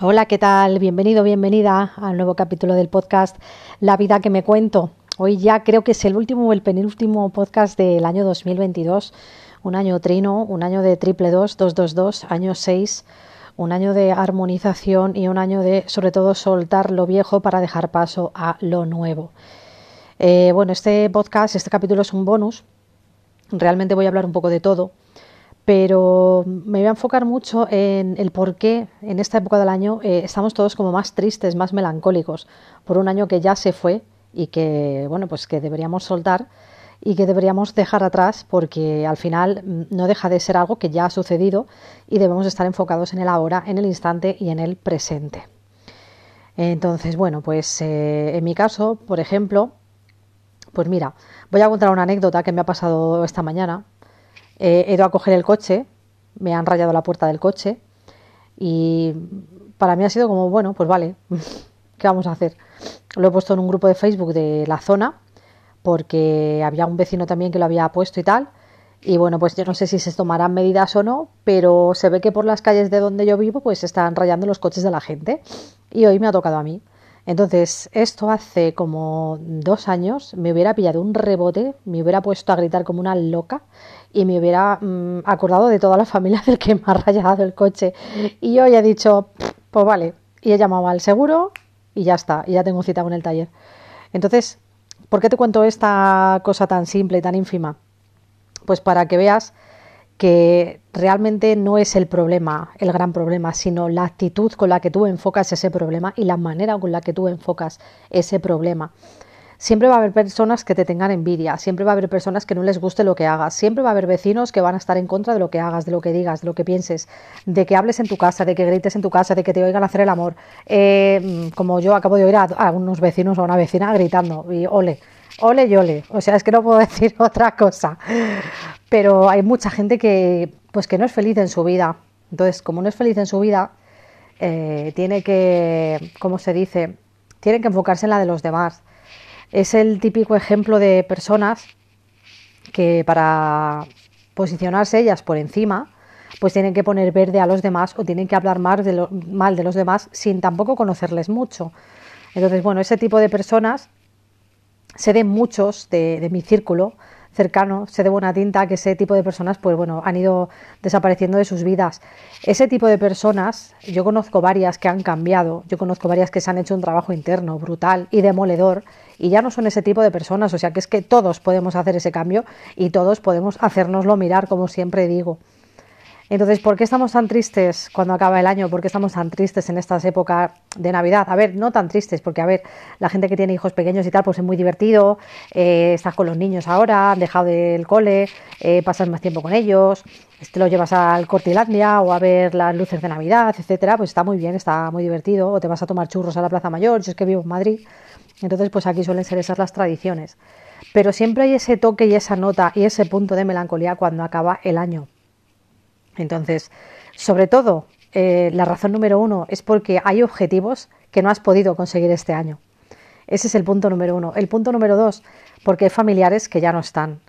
Hola, ¿qué tal? Bienvenido, bienvenida al nuevo capítulo del podcast La vida que me cuento. Hoy ya creo que es el último o el penúltimo podcast del año 2022, un año trino, un año de triple 2, 222, año 6, un año de armonización y un año de, sobre todo, soltar lo viejo para dejar paso a lo nuevo. Eh, bueno, este podcast, este capítulo es un bonus. Realmente voy a hablar un poco de todo pero me voy a enfocar mucho en el por qué en esta época del año eh, estamos todos como más tristes, más melancólicos por un año que ya se fue y que bueno pues que deberíamos soltar y que deberíamos dejar atrás porque al final mm, no deja de ser algo que ya ha sucedido y debemos estar enfocados en el ahora, en el instante y en el presente. Entonces, bueno, pues eh, en mi caso, por ejemplo, pues mira, voy a contar una anécdota que me ha pasado esta mañana he ido a coger el coche, me han rayado la puerta del coche y para mí ha sido como, bueno, pues vale, ¿qué vamos a hacer? Lo he puesto en un grupo de Facebook de la zona porque había un vecino también que lo había puesto y tal. Y bueno, pues yo no sé si se tomarán medidas o no, pero se ve que por las calles de donde yo vivo pues están rayando los coches de la gente. Y hoy me ha tocado a mí. Entonces, esto hace como dos años me hubiera pillado un rebote, me hubiera puesto a gritar como una loca y me hubiera mm, acordado de toda la familia del que me ha rayado el coche. Y yo ya he dicho, pues vale, y he llamado al seguro y ya está, y ya tengo cita con el taller. Entonces, ¿por qué te cuento esta cosa tan simple y tan ínfima? Pues para que veas que realmente no es el problema, el gran problema, sino la actitud con la que tú enfocas ese problema y la manera con la que tú enfocas ese problema. Siempre va a haber personas que te tengan envidia, siempre va a haber personas que no les guste lo que hagas, siempre va a haber vecinos que van a estar en contra de lo que hagas, de lo que digas, de lo que pienses, de que hables en tu casa, de que grites en tu casa, de que te oigan hacer el amor. Eh, como yo acabo de oír a, a unos vecinos o a una vecina gritando y ole, ole y ole. O sea, es que no puedo decir otra cosa pero hay mucha gente que, pues que no es feliz en su vida. Entonces, como no es feliz en su vida, eh, tiene que, ¿cómo se dice? Tiene que enfocarse en la de los demás. Es el típico ejemplo de personas que para posicionarse ellas por encima, pues tienen que poner verde a los demás o tienen que hablar mal de, de los demás sin tampoco conocerles mucho. Entonces, bueno, ese tipo de personas se den muchos de mi círculo cercano, sé de buena tinta que ese tipo de personas, pues bueno, han ido desapareciendo de sus vidas. Ese tipo de personas, yo conozco varias que han cambiado, yo conozco varias que se han hecho un trabajo interno brutal y demoledor y ya no son ese tipo de personas, o sea que es que todos podemos hacer ese cambio y todos podemos hacérnoslo mirar, como siempre digo. Entonces, ¿por qué estamos tan tristes cuando acaba el año? ¿Por qué estamos tan tristes en estas épocas de Navidad? A ver, no tan tristes, porque a ver, la gente que tiene hijos pequeños y tal, pues es muy divertido, eh, estás con los niños ahora, han dejado del cole, eh, pasas más tiempo con ellos, te lo llevas al Cortilandia o a ver las luces de Navidad, etcétera, pues está muy bien, está muy divertido, o te vas a tomar churros a la Plaza Mayor, yo es que vivo en Madrid, entonces pues aquí suelen ser esas las tradiciones. Pero siempre hay ese toque y esa nota y ese punto de melancolía cuando acaba el año. Entonces, sobre todo, eh, la razón número uno es porque hay objetivos que no has podido conseguir este año. Ese es el punto número uno. El punto número dos, porque hay familiares que ya no están.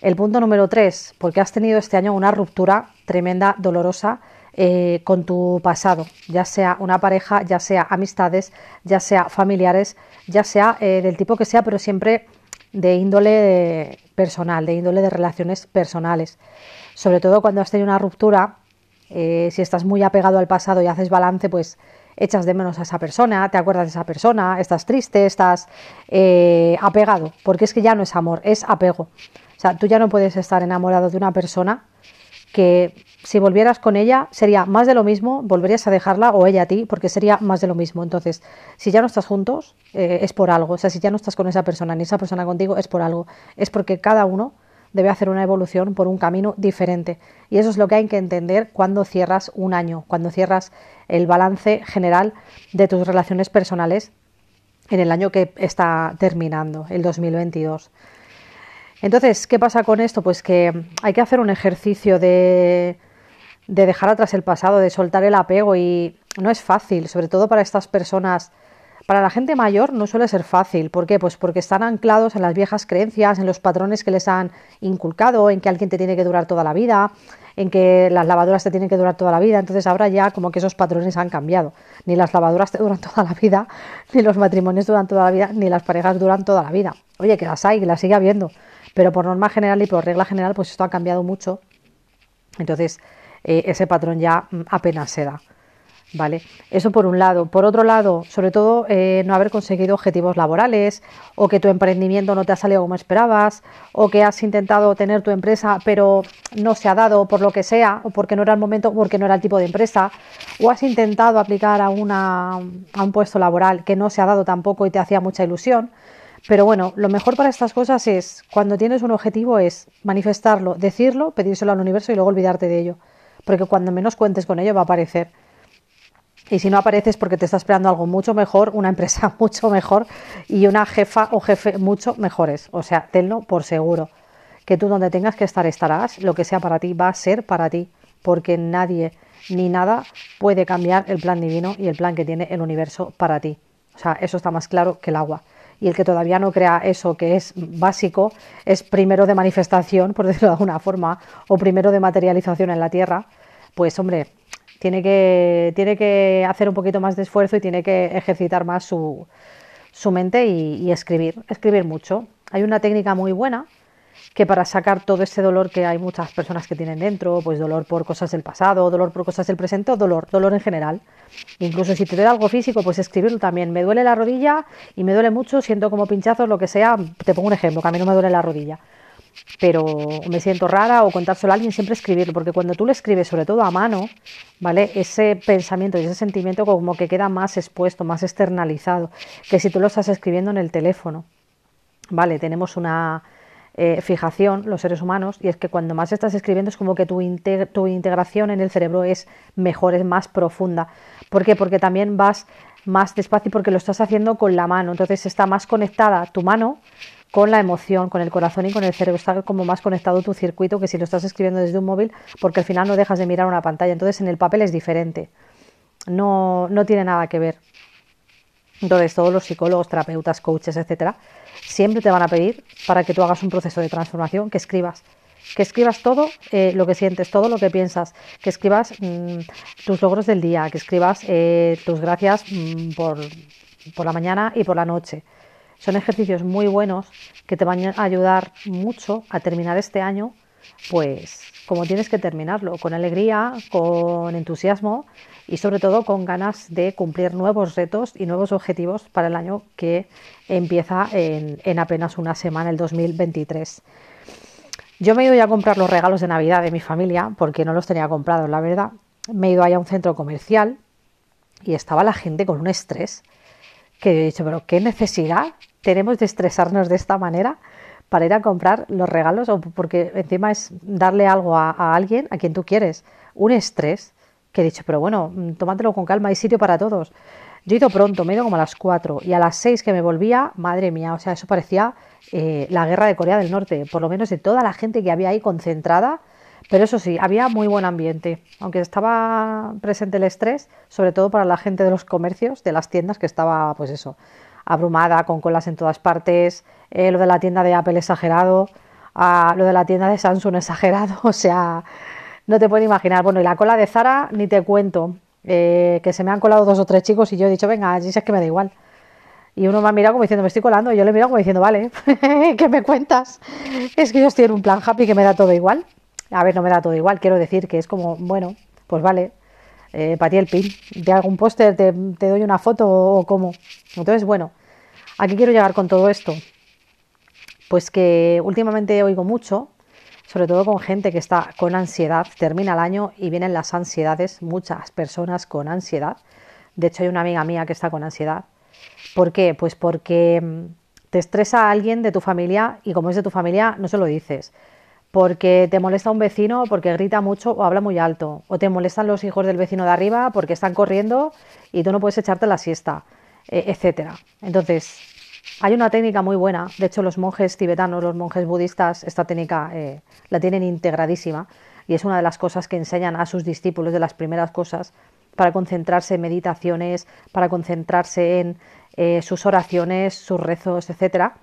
El punto número tres, porque has tenido este año una ruptura tremenda, dolorosa, eh, con tu pasado, ya sea una pareja, ya sea amistades, ya sea familiares, ya sea eh, del tipo que sea, pero siempre de índole personal, de índole de relaciones personales sobre todo cuando has tenido una ruptura, eh, si estás muy apegado al pasado y haces balance, pues echas de menos a esa persona, te acuerdas de esa persona, estás triste, estás apegado, porque es que ya no es amor, es apego. O sea, tú ya no puedes estar enamorado de una persona que si volvieras con ella sería más de lo mismo, volverías a dejarla o ella a ti, porque sería más de lo mismo. Entonces, si ya no estás juntos, eh, es por algo. O sea, si ya no estás con esa persona ni esa persona contigo, es por algo. Es porque cada uno debe hacer una evolución por un camino diferente. Y eso es lo que hay que entender cuando cierras un año, cuando cierras el balance general de tus relaciones personales en el año que está terminando, el 2022. Entonces, ¿qué pasa con esto? Pues que hay que hacer un ejercicio de, de dejar atrás el pasado, de soltar el apego y no es fácil, sobre todo para estas personas Para la gente mayor no suele ser fácil. ¿Por qué? Pues porque están anclados en las viejas creencias, en los patrones que les han inculcado, en que alguien te tiene que durar toda la vida, en que las lavadoras te tienen que durar toda la vida. Entonces ahora ya como que esos patrones han cambiado. Ni las lavadoras te duran toda la vida, ni los matrimonios duran toda la vida, ni las parejas duran toda la vida. Oye, que las hay, que las sigue habiendo. Pero por norma general y por regla general, pues esto ha cambiado mucho. Entonces, eh, ese patrón ya mm, apenas se da. ¿Vale? Eso por un lado. Por otro lado, sobre todo, eh, no haber conseguido objetivos laborales, o que tu emprendimiento no te ha salido como esperabas, o que has intentado tener tu empresa, pero no se ha dado por lo que sea, o porque no era el momento, porque no era el tipo de empresa, o has intentado aplicar a, una, a un puesto laboral que no se ha dado tampoco y te hacía mucha ilusión. Pero bueno, lo mejor para estas cosas es, cuando tienes un objetivo, es manifestarlo, decirlo, pedírselo al universo y luego olvidarte de ello porque cuando menos cuentes con ello va a aparecer. Y si no apareces porque te está esperando algo mucho mejor, una empresa mucho mejor y una jefa o jefe mucho mejores. O sea, tenlo por seguro. Que tú donde tengas que estar estarás, lo que sea para ti va a ser para ti, porque nadie ni nada puede cambiar el plan divino y el plan que tiene el universo para ti. O sea, eso está más claro que el agua. Y el que todavía no crea eso que es básico, es primero de manifestación, por decirlo de alguna forma, o primero de materialización en la tierra, pues hombre, tiene que, tiene que hacer un poquito más de esfuerzo y tiene que ejercitar más su, su mente y, escribir, escribir mucho. Hay una técnica muy buena que para sacar todo ese dolor que hay muchas personas que tienen dentro, pues dolor por cosas del pasado, dolor por cosas del presente o dolor, dolor en general. Incluso si te duele algo físico, pues escribirlo también. Me duele la rodilla y me duele mucho, siento como pinchazos, lo que sea. Te pongo un ejemplo, que a mí no me duele la rodilla pero me siento rara o contárselo a alguien, siempre escribirlo, porque cuando tú lo escribes, sobre todo a mano, ¿vale? Ese pensamiento y ese sentimiento como que queda más expuesto, más externalizado, que si tú lo estás escribiendo en el teléfono, ¿vale? Tenemos una eh, fijación, los seres humanos, y es que cuando más estás escribiendo es como que tu, tu integración en el cerebro es mejor, es más profunda. ¿Por qué? Porque también vas más despacio porque lo estás haciendo con la mano, entonces está más conectada tu mano con la emoción, con el corazón y con el cerebro. Está como más conectado tu circuito que si lo estás escribiendo desde un móvil, porque al final no dejas de mirar una pantalla. Entonces en el papel es diferente. No, no tiene nada que ver. Entonces todos los psicólogos, terapeutas, coaches, etcétera, siempre te van a pedir para que tú hagas un proceso de transformación que escribas. Que escribas todo eh, lo que sientes, todo lo que piensas, que escribas mm, tus logros del día, que escribas eh, tus gracias mm, por, por la mañana y por la noche, son ejercicios muy buenos que te van a ayudar mucho a terminar este año, pues como tienes que terminarlo, con alegría, con entusiasmo y sobre todo con ganas de cumplir nuevos retos y nuevos objetivos para el año que empieza en, apenas una semana, el 2023. Yo me he ido ya a comprar los regalos de Navidad de mi familia porque no los tenía comprados, la verdad. Me he ido allá a un centro comercial y estaba la gente con un estrés que he dicho, pero qué necesidad tenemos de estresarnos de esta manera para ir a comprar los regalos o porque encima es darle algo a, alguien a quien tú quieres. Un estrés que he dicho, pero bueno, mm, tómatelo con calma, hay sitio para todos. Yo he ido pronto, me he ido como a las 4 y a las 6 que me volvía, madre mía, o sea, eso parecía eh, la guerra de Corea del Norte, por lo menos de toda la gente que había ahí concentrada. Pero eso sí, había muy buen ambiente, aunque estaba presente el estrés, sobre todo para la gente de los comercios, de las tiendas, que estaba, pues eso, abrumada, con colas en todas partes, eh, lo de la tienda de Apple exagerado, lo de la tienda de Samsung exagerado, o sea, no te puedo imaginar. Bueno, y la cola de Zara, ni te cuento, eh, que se me han colado dos o tres chicos y yo he dicho, venga, allí es que me da igual. Y uno me ha mirado como diciendo, me estoy colando, y yo le he mirado como diciendo, vale, ¿qué me cuentas? Es que yo estoy en un plan happy que me da todo igual. A ver, no me da todo igual, quiero decir que es como, bueno, pues vale, eh, para ti el pin, de algún póster te, te doy una foto o cómo. Entonces, bueno, ¿A qué quiero llegar con todo esto? Pues que últimamente oigo mucho, sobre todo con gente que está con ansiedad, termina el año y vienen las ansiedades, muchas personas con ansiedad. De hecho, hay una amiga mía que está con ansiedad. ¿Por qué? Pues porque mm, te estresa a alguien de tu familia y como es de tu familia no se lo dices. Porque te molesta un vecino porque grita mucho o habla muy alto. O te molestan los hijos del vecino de arriba porque están corriendo y tú no puedes echarte la siesta, e, etcétera. Entonces, hay una técnica muy buena, de hecho los monjes tibetanos, los monjes budistas, esta técnica eh, la tienen integradísima y es una de las cosas que enseñan a sus discípulos, de las primeras cosas, para concentrarse en meditaciones, para concentrarse en eh, sus oraciones, sus rezos, etcétera.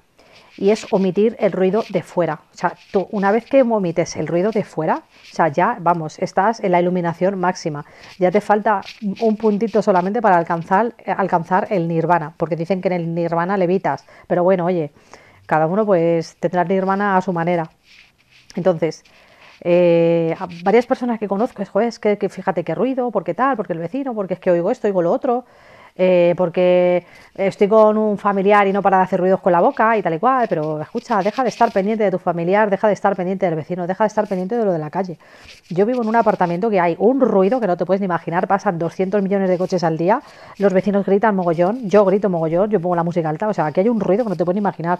Y es omitir el ruido de fuera. O sea, tú, una vez que omites el ruido de fuera, o sea, ya, vamos, estás en la iluminación máxima. Ya te falta un puntito solamente para alcanzar, alcanzar el nirvana, porque dicen que en el nirvana levitas. Pero bueno, oye, cada uno pues tendrá nirvana a su manera. Entonces, eh, varias personas que conozco, es, que, que, fíjate qué ruido, porque tal, porque el vecino, porque es que oigo esto, oigo lo otro, eh, porque estoy con un familiar y no para de hacer ruidos con la boca y tal y cual, pero escucha, deja de estar pendiente de tu familiar, deja de estar pendiente del vecino, deja de estar pendiente de lo de la calle. Yo vivo en un apartamento que hay un ruido que no te puedes ni imaginar, pasan 200 millones de coches al día, los vecinos gritan mogollón, yo grito mogollón, yo pongo la música alta, o sea, aquí hay un ruido que no te puedes ni imaginar.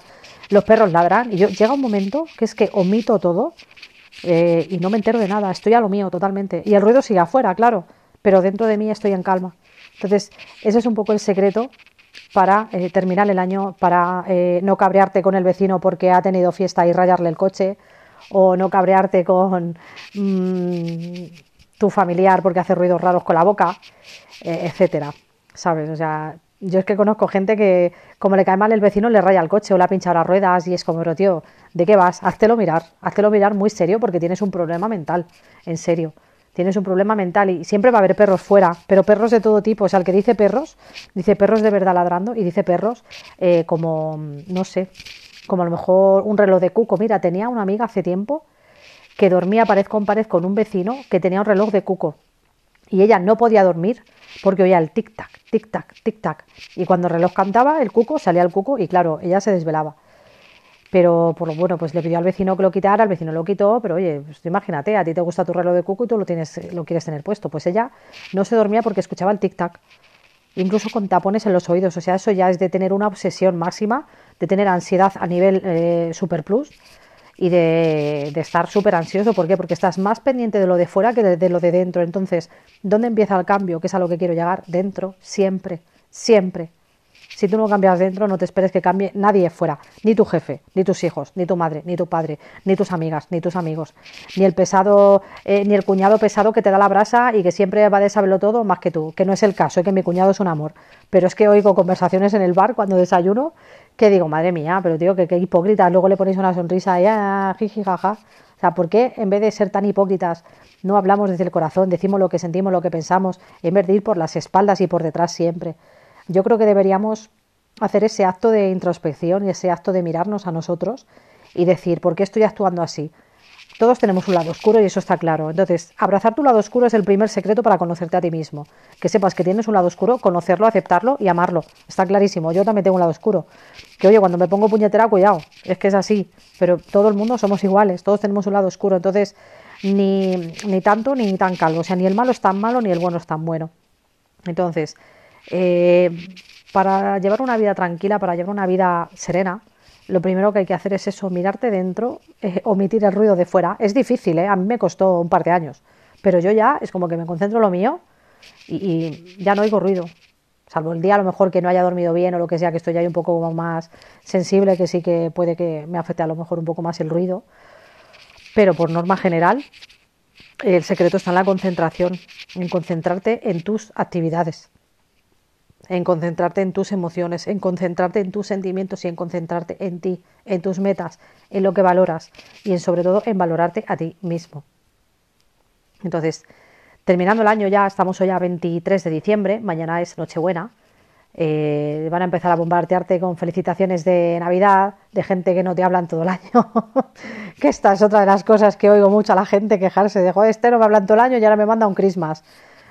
Los perros ladran y yo llega un momento que es que omito todo eh, y no me entero de nada, estoy a lo mío totalmente. Y el ruido sigue afuera, claro, pero dentro de mí estoy en calma. Entonces, ese es un poco el secreto para eh, terminar el año, para eh, no cabrearte con el vecino porque ha tenido fiesta y rayarle el coche, o no cabrearte con mm, tu familiar porque hace ruidos raros con la boca, eh, etcétera. ¿Sabes? O sea, yo es que conozco gente que, como le cae mal el vecino, le raya el coche o le ha pinchado las ruedas y es como, pero tío, ¿de qué vas? Háztelo mirar, háztelo mirar muy serio porque tienes un problema mental, en serio tienes un problema mental y siempre va a haber perros fuera, pero perros de todo tipo. O sea, el que dice perros, dice perros de verdad ladrando y dice perros eh, como, no sé, como a lo mejor un reloj de cuco. Mira, tenía una amiga hace tiempo que dormía pared con pared con un vecino que tenía un reloj de cuco y ella no podía dormir porque oía el tic-tac, tic-tac, tic-tac. Y cuando el reloj cantaba, el cuco salía el cuco y claro, ella se desvelaba. Pero por lo bueno, pues le pidió al vecino que lo quitara, el vecino lo quitó, pero oye, pues imagínate, a ti te gusta tu reloj de cuco y tú lo tienes, lo quieres tener puesto. Pues ella no se dormía porque escuchaba el tic-tac, incluso con tapones en los oídos. O sea, eso ya es de tener una obsesión máxima, de tener ansiedad a nivel eh, super plus y de, estar súper ansioso. ¿Por qué? Porque estás más pendiente de lo de fuera que de lo de dentro. Entonces, ¿dónde empieza el cambio? Que es a lo que quiero llegar. Dentro, siempre, siempre. Si tú no cambias dentro, no te esperes que cambie nadie fuera, ni tu jefe, ni tus hijos, ni tu madre, ni tu padre, ni tus amigas, ni tus amigos, ni el pesado, eh, ni el cuñado pesado que te da la brasa y que siempre va de saberlo todo más que tú, que no es el caso, ¿eh? que mi cuñado es un amor. Pero es que oigo conversaciones en el bar cuando desayuno que digo, madre mía, pero tío, que, hipócrita, luego le ponéis una sonrisa y ah, jiji, jaja. O sea, ¿por qué en vez de ser tan hipócritas no hablamos desde el corazón, decimos lo que sentimos, lo que pensamos, en vez de ir por las espaldas y por detrás siempre? Yo creo que deberíamos hacer ese acto de introspección y ese acto de mirarnos a nosotros y decir, ¿por qué estoy actuando así? Todos tenemos un lado oscuro y eso está claro. Entonces, abrazar tu lado oscuro es el primer secreto para conocerte a ti mismo. Que sepas que tienes un lado oscuro, conocerlo, aceptarlo y amarlo. Está clarísimo. Yo también tengo un lado oscuro. Que oye, cuando me pongo puñetera, cuidado. Es que es así. Pero todo el mundo somos iguales. Todos tenemos un lado oscuro. Entonces, ni, ni tanto ni tan calvo. O sea, ni el malo es tan malo ni el bueno es tan bueno. Entonces, eh, para llevar una vida tranquila, para llevar una vida serena, lo primero que hay que hacer es eso, mirarte dentro, eh, omitir el ruido de fuera. Es difícil, ¿eh? a mí me costó un par de años, pero yo ya es como que me concentro en lo mío y, ya no oigo ruido. Salvo el día a lo mejor que no haya dormido bien o lo que sea, que estoy ya un poco más sensible, que sí que puede que me afecte a lo mejor un poco más el ruido. Pero por norma general, el secreto está en la concentración, en concentrarte en tus actividades en concentrarte en tus emociones, en concentrarte en tus sentimientos y en concentrarte en ti, en tus metas, en lo que valoras y en sobre todo en valorarte a ti mismo. Entonces, terminando el año ya, estamos hoy a 23 de diciembre, mañana es Nochebuena, eh, van a empezar a bombardearte con felicitaciones de Navidad, de gente que no te hablan todo el año, que esta es otra de las cosas que oigo mucho a la gente quejarse de, joder, este no me hablan todo el año y ahora me manda un Christmas.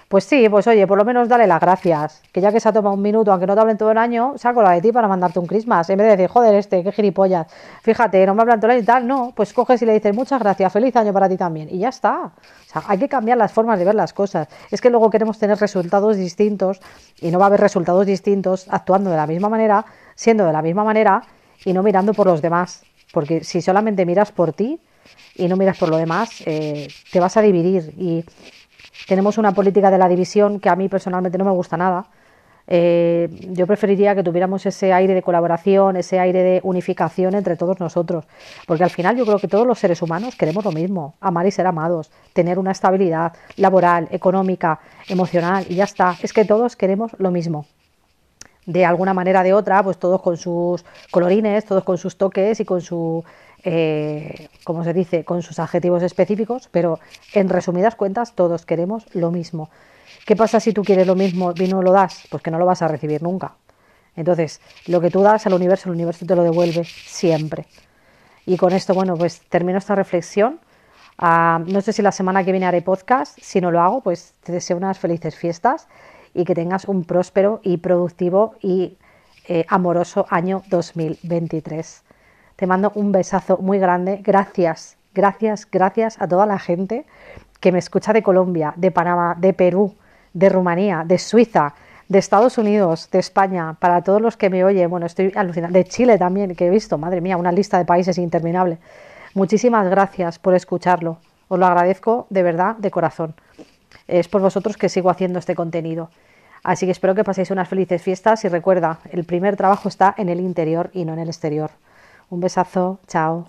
Pues sí, pues oye, por lo menos dale las gracias. Que ya que se ha tomado un minuto, aunque no te hablen todo el año, saco la de ti para mandarte un Christmas. En vez de decir, joder, este, qué gilipollas. Fíjate, no me hablan todo el año y tal. No, pues coges y le dices, muchas gracias, feliz año para ti también. Y ya está. O sea, hay que cambiar las formas de ver las cosas. Es que luego queremos tener resultados distintos y no va a haber resultados distintos actuando de la misma manera, siendo de la misma manera y no mirando por los demás. Porque si solamente miras por ti y no miras por lo demás, eh, te vas a dividir. Y tenemos una política de la división que a mí personalmente no me gusta nada. Eh, yo preferiría que tuviéramos ese aire de colaboración, ese aire de unificación entre todos nosotros, porque al final yo creo que todos los seres humanos queremos lo mismo, amar y ser amados, tener una estabilidad laboral, económica, emocional, y ya está, es que todos queremos lo mismo. De alguna manera o de otra, pues todos con sus colorines, todos con sus toques y con su, eh, como se dice, con sus adjetivos específicos, pero en resumidas cuentas todos queremos lo mismo. ¿Qué pasa si tú quieres lo mismo y no lo das? Pues que no lo vas a recibir nunca. Entonces, lo que tú das al universo, el universo te lo devuelve siempre. Y con esto, bueno, pues termino esta reflexión. Ah, no sé si la semana que viene haré podcast. Si no lo hago, pues te deseo unas felices fiestas y que tengas un próspero y productivo y eh, amoroso año 2023. Te mando un besazo muy grande. Gracias, gracias, gracias a toda la gente que me escucha de Colombia, de Panamá, de Perú, de Rumanía, de Suiza, de Estados Unidos, de España, para todos los que me oyen, bueno, estoy alucinando, de Chile también, que he visto, madre mía, una lista de países interminable. Muchísimas gracias por escucharlo, os lo agradezco de verdad, de corazón. Es por vosotros que sigo haciendo este contenido. Así que espero que paséis unas felices fiestas y recuerda, el primer trabajo está en el interior y no en el exterior. Un besazo, chao.